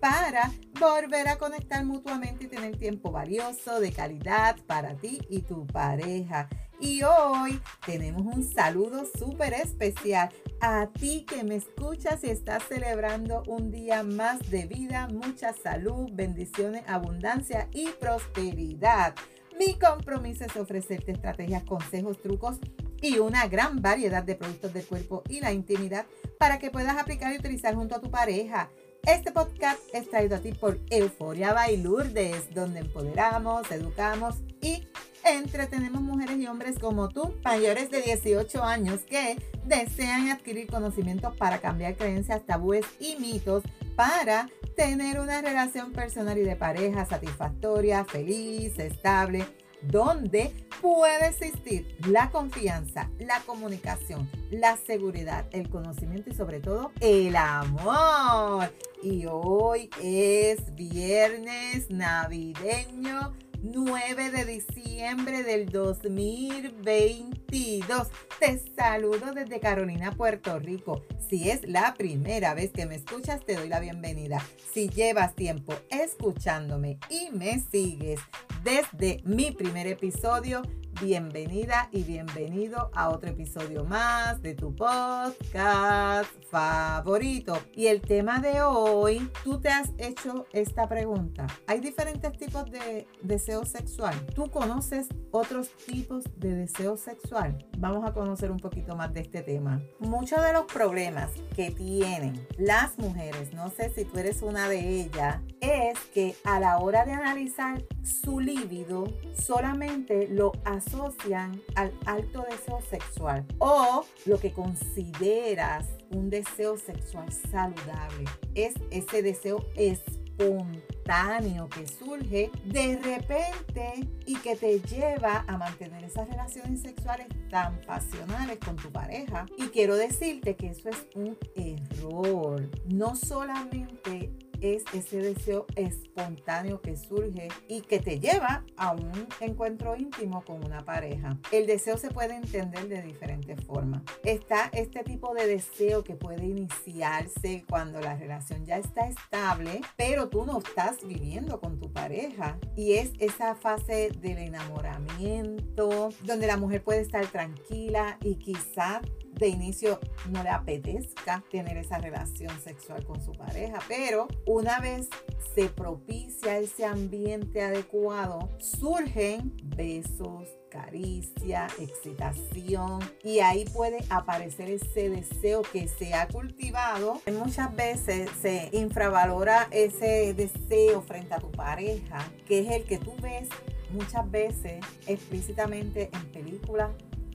para volver a conectar mutuamente y tener tiempo valioso, de calidad para ti y tu pareja. Y hoy tenemos un saludo súper especial a ti que me escuchas y estás celebrando un día más de vida, mucha salud, bendiciones, abundancia y prosperidad. Mi compromiso es ofrecerte estrategias, consejos, trucos y una gran variedad de productos del cuerpo y la intimidad para que puedas aplicar y utilizar junto a tu pareja. Este podcast es traído a ti por Euforia Bailurdes, donde empoderamos, educamos y entretenemos mujeres y hombres como tú, mayores de 18 años, que desean adquirir conocimientos para cambiar creencias, tabúes y mitos para tener una relación personal y de pareja satisfactoria, feliz, estable donde puede existir la confianza, la comunicación, la seguridad, el conocimiento y sobre todo el amor. Y hoy es viernes navideño 9 de diciembre del 2022. Te saludo desde Carolina, Puerto Rico. Si es la primera vez que me escuchas, te doy la bienvenida. Si llevas tiempo escuchándome y me sigues desde mi primer episodio, bienvenida y bienvenido a otro episodio más de tu podcast favorito. Y el tema de hoy, tú te has hecho esta pregunta. Hay diferentes tipos de deseo sexual. ¿Tú conoces otros tipos de deseo sexual? Vamos a conocer un poquito más de este tema. Muchos de los problemas que tienen las mujeres, no sé si tú eres una de ellas, es que a la hora de analizar su líbido solamente lo asocian al alto deseo sexual o lo que consideras un deseo sexual saludable. Es ese deseo espontáneo que surge de repente y que te lleva a mantener esas relaciones sexuales tan pasionales con tu pareja. Y quiero decirte que eso es un error. No solamente es ese deseo espontáneo que surge y que te lleva a un encuentro íntimo con una pareja. El deseo se puede entender de diferentes formas. Está este tipo de deseo que puede iniciarse cuando la relación ya está estable, pero tú no estás viviendo con tu pareja. Y es esa fase del enamoramiento, donde la mujer puede estar tranquila y quizás de inicio no le apetezca tener esa relación sexual con su pareja, pero una vez se propicia ese ambiente adecuado, surgen besos, caricia, excitación y ahí puede aparecer ese deseo que se ha cultivado. Muchas veces se infravalora ese deseo frente a tu pareja, que es el que tú ves muchas veces explícitamente en películas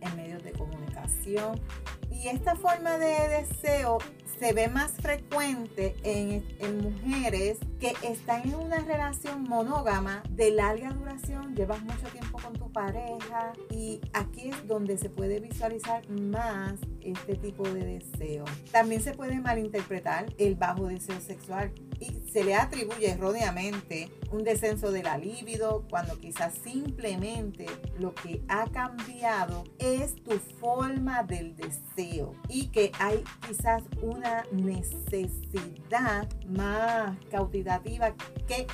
en medios de comunicación. Y esta forma de deseo se ve más frecuente en, en, mujeres que están en una relación monógama de larga duración, llevas mucho tiempo con tu pareja y aquí es donde se puede visualizar más este tipo de deseo. También se puede malinterpretar el bajo deseo sexual y se le atribuye erróneamente un descenso de la libido cuando quizás simplemente lo que ha cambiado es tu forma del deseo y que hay quizás una necesidad más cautitativa que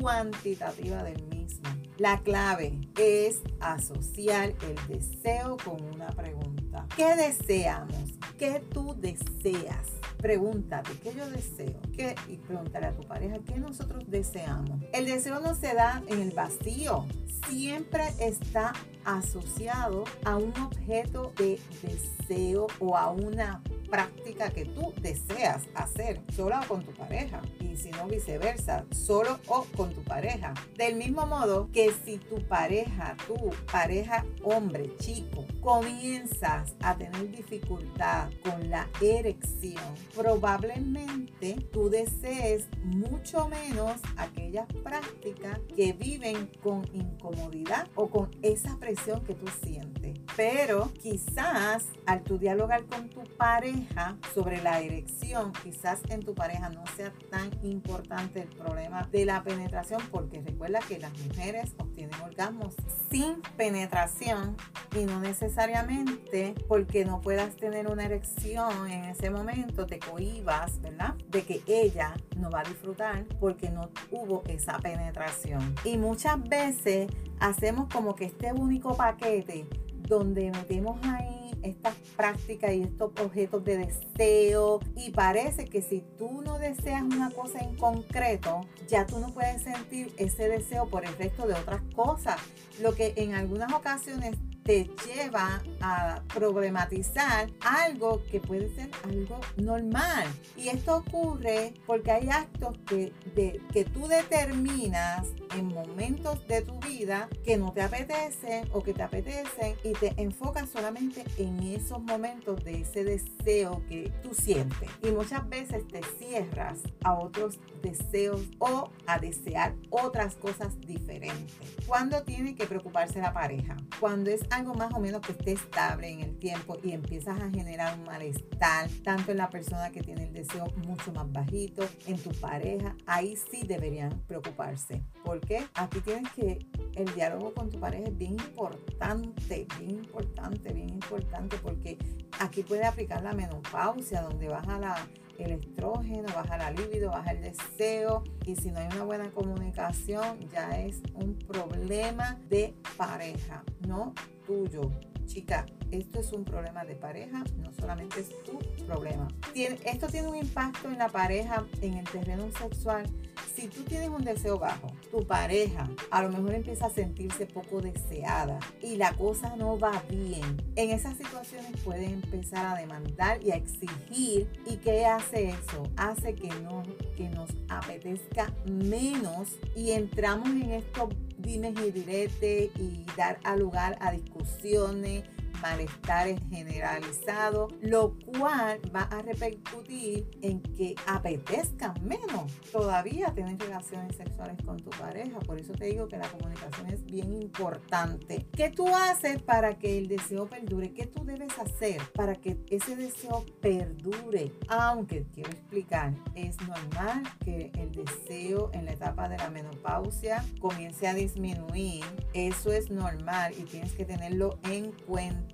cuantitativa del mismo. La clave es asociar el deseo con una pregunta. ¿Qué deseamos? ¿Qué tú deseas? Pregúntate, ¿qué yo deseo? Y preguntarle a tu pareja, ¿qué nosotros deseamos? El deseo no se da en el vacío, siempre está asociado a un objeto de deseo o a una práctica que tú deseas hacer sola o con tu pareja y si no viceversa, solo o con tu pareja. Del mismo modo que si tu pareja, tu pareja hombre, chico, comienzas a tener dificultad con la erección, probablemente tú desees mucho menos aquellas prácticas que viven con incomodidad o con esa presión que tú sientes. Pero quizás al tu dialogar con tu pareja sobre la erección, quizás en tu pareja no sea tan importante el problema de la penetración, porque recuerda que las mujeres obtienen orgasmos sin penetración y no necesariamente porque no puedas tener una erección en ese momento te cohibas, ¿verdad? De que ella no va a disfrutar porque no hubo esa penetración. Y muchas veces hacemos como que este único paquete donde metemos ahí estas prácticas y estos objetos de deseo y parece que si tú no deseas una cosa en concreto, ya tú no puedes sentir ese deseo por el resto de otras cosas, lo que en algunas ocasiones te lleva a problematizar algo que puede ser algo normal. Y esto ocurre porque hay actos que, de, que tú determinas en momentos de tu vida que no te apetecen o que te apetecen y te enfocas solamente en esos momentos de ese deseo que tú sientes. Y muchas veces te cierras a otros deseos o a desear otras cosas diferentes. ¿Cuándo tiene que preocuparse la pareja? Cuando es algo más o menos que esté estable en el tiempo y empiezas a generar un malestar, tanto en la persona que tiene el deseo mucho más bajito, en tu pareja, ahí sí deberían preocuparse. Porque aquí tienes que, el diálogo con tu pareja es bien importante, bien importante, bien importante, porque aquí puede aplicar la menopausia, donde baja la el estrógeno, baja la libido, baja el deseo y si no hay una buena comunicación ya es un problema de pareja, no tuyo. Chica, esto es un problema de pareja, no solamente es tu problema. esto tiene un impacto en la pareja, en el terreno sexual. Si tú tienes un deseo bajo, tu pareja a lo mejor empieza a sentirse poco deseada y la cosa no va bien. En esas situaciones puede empezar a demandar y a exigir. ¿Y qué hace eso? Hace que, no, que nos apetezca menos y entramos en estos dimes y diretes y dar a lugar a discusiones malestares generalizado, lo cual va a repercutir en que apetezca menos todavía tener relaciones sexuales con tu pareja. Por eso te digo que la comunicación es bien importante. ¿Qué tú haces para que el deseo perdure? ¿Qué tú debes hacer para que ese deseo perdure? Aunque quiero explicar, es normal que el deseo en la etapa de la menopausia comience a disminuir. Eso es normal y tienes que tenerlo en cuenta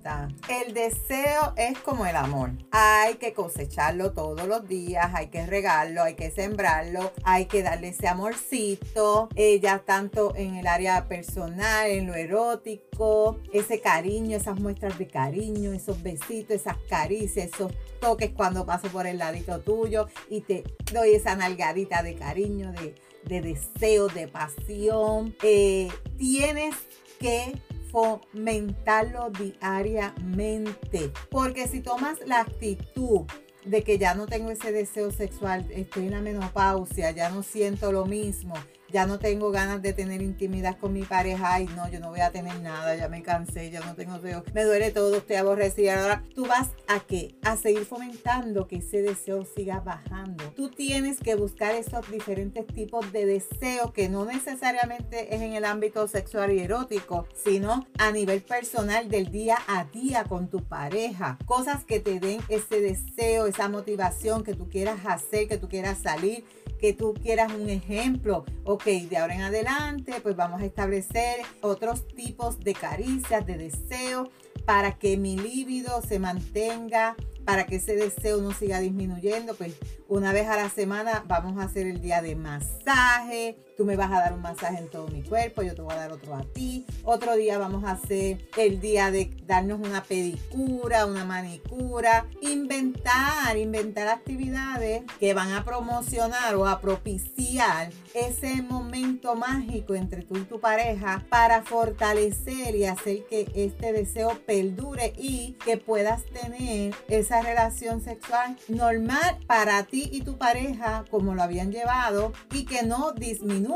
el deseo es como el amor. Hay que cosecharlo todos los días, hay que regarlo, hay que sembrarlo, hay que darle ese amorcito, ella tanto en el área personal, en lo erótico, ese cariño, esas muestras de cariño, esos besitos, esas caricias, esos toques cuando paso por el ladito tuyo y te doy esa nalgadita de cariño, de, deseo, de pasión. Eh, tienes que fomentarlo diariamente. Porque si tomas la actitud de que ya no tengo ese deseo sexual, estoy en la menopausia, ya no siento lo mismo, ya no tengo ganas de tener intimidad con mi pareja, ay no, yo no voy a tener nada, ya me cansé, ya no tengo deseo, me duele todo, estoy aborrecida. Ahora tú vas a qué? A seguir fomentando que ese deseo siga bajando. Tú tienes que buscar esos diferentes tipos de deseos que no necesariamente es en el ámbito sexual y erótico, sino a nivel personal del día a día con tu pareja. Cosas que te den ese deseo, esa motivación que tú quieras hacer, que tú quieras salir que tú quieras un ejemplo. Ok, de ahora en adelante, pues vamos a establecer otros tipos de caricias, de deseo, para que mi líbido se mantenga, para que ese deseo no siga disminuyendo. Pues una vez a la semana vamos a hacer el día de masaje, tú me vas a dar un masaje en todo mi cuerpo, yo te voy a dar otro a ti. Otro día vamos a hacer el día de darnos una pedicura, una manicura. Inventar, inventar actividades que van a promocionar o a propiciar ese momento mágico entre tú y tu pareja para fortalecer y hacer que este deseo perdure y que puedas tener esa relación sexual normal para ti y tu pareja como lo habían llevado y que no disminuya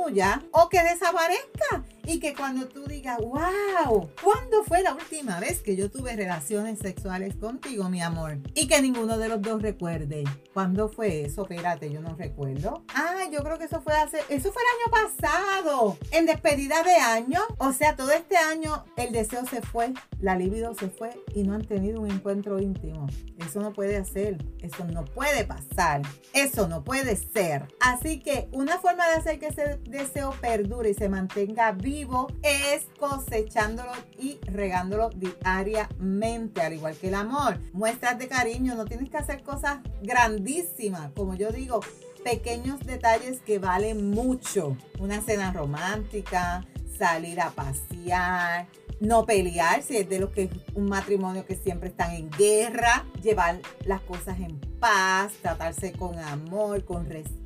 o que desaparezca y que cuando tú digas, wow, ¿cuándo fue la última vez que yo tuve relaciones sexuales contigo, mi amor? Y que ninguno de los dos recuerde. ¿Cuándo fue eso? Espérate, yo no recuerdo. Ah, yo creo que eso fue hace, eso fue el año pasado, en despedida de año. O sea, todo este año el deseo se fue, la libido se fue y no han tenido un encuentro íntimo. Eso no puede hacer, eso no puede pasar, eso no puede ser. Así que una forma de hacer que ese deseo perdure y se mantenga vivo es cosechándolo y regándolo diariamente, al igual que el amor. Muestras de cariño, no tienes que hacer cosas grandísimas, como yo digo, pequeños detalles que valen mucho. Una cena romántica, salir a pasear, no pelear, si es de los que un matrimonio que siempre están en guerra, llevar las cosas en paz, tratarse con amor, con respeto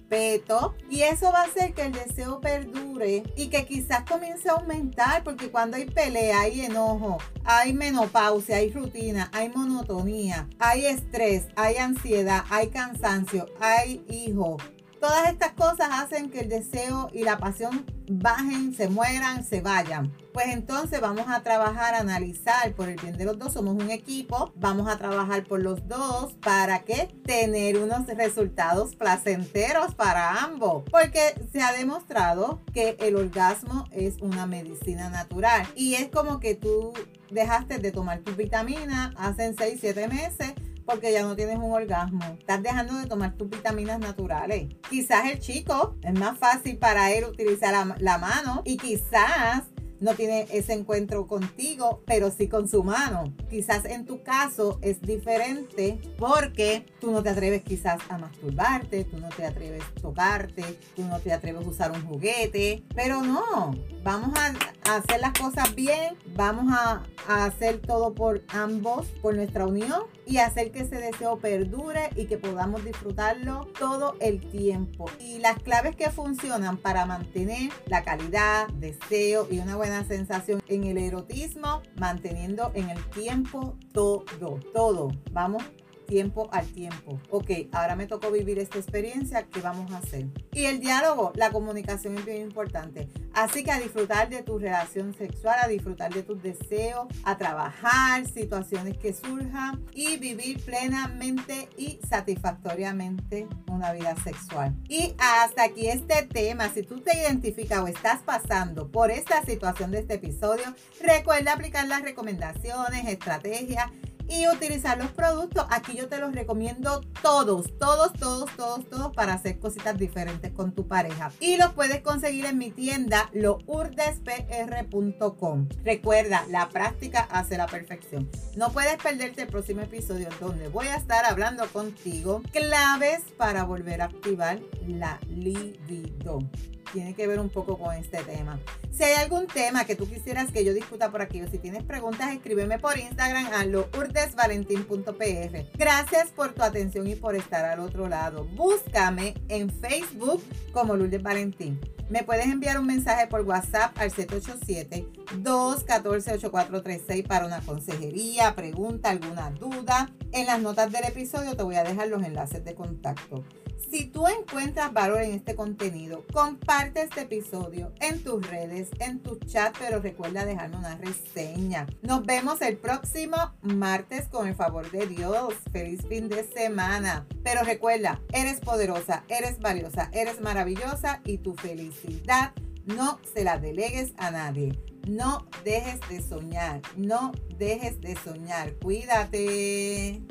y eso va a hacer que el deseo perdure y que quizás comience a aumentar porque cuando hay pelea, hay enojo, hay menopausia, hay rutina, hay monotonía, hay estrés, hay ansiedad, hay cansancio, hay hijo. Todas estas cosas hacen que el deseo y la pasión bajen, se mueran, se vayan. Pues entonces vamos a trabajar, analizar por el bien de los dos. Somos un equipo. Vamos a trabajar por los dos para que tener unos resultados placenteros para ambos. Porque se ha demostrado que el orgasmo es una medicina natural. Y es como que tú dejaste de tomar tu vitamina hace 6, 7 meses porque ya no tienes un orgasmo. Estás dejando de tomar tus vitaminas naturales. Quizás el chico es más fácil para él utilizar la, mano y quizás no tiene ese encuentro contigo, pero sí con su mano. Quizás en tu caso es diferente porque tú no te atreves quizás a masturbarte, tú no te atreves a tocarte, tú no te atreves a usar un juguete, pero no, vamos a, hacer las cosas bien, vamos a, hacer todo por ambos, por nuestra unión y hacer que ese deseo perdure y que podamos disfrutarlo todo el tiempo. Y las claves que funcionan para mantener la calidad, deseo y una buena sensación en el erotismo, manteniendo en el tiempo todo, todo. Vamos tiempo al tiempo. Ok, ahora me tocó vivir esta experiencia, ¿qué vamos a hacer? Y el diálogo, la comunicación es bien importante. Así que a disfrutar de tu relación sexual, a disfrutar de tus deseos, a trabajar situaciones que surjan y vivir plenamente y satisfactoriamente una vida sexual. Y hasta aquí este tema. Si tú te identificas o estás pasando por esta situación de este episodio, recuerda aplicar las recomendaciones, estrategias y utilizar los productos. Aquí yo te los recomiendo todos, todos, todos, todos, todos para hacer cositas diferentes con tu pareja. Y los puedes conseguir en mi tienda lourdespr.com. Recuerda, la práctica hace la perfección. No puedes perderte el próximo episodio donde voy a estar hablando contigo claves para volver a activar la libido tiene que ver un poco con este tema. Si hay algún tema que tú quisieras que yo discuta por aquí o si tienes preguntas, escríbeme por Instagram a lourdesvalentín.pr. Gracias por tu atención y por estar al otro lado. Búscame en Facebook como Lourdes Valentín. Me puedes enviar un mensaje por WhatsApp al 787-214-8436 para una consejería, pregunta, alguna duda. En las notas del episodio te voy a dejar los enlaces de contacto. Si tú encuentras valor en este contenido, comparte este episodio en tus redes, en tu chat, pero recuerda dejarme una reseña. Nos vemos el próximo martes con el favor de Dios. Feliz fin de semana. Pero recuerda, eres poderosa, eres valiosa, eres maravillosa y tu felicidad no se la delegues a nadie. No dejes de soñar, no dejes de soñar. Cuídate.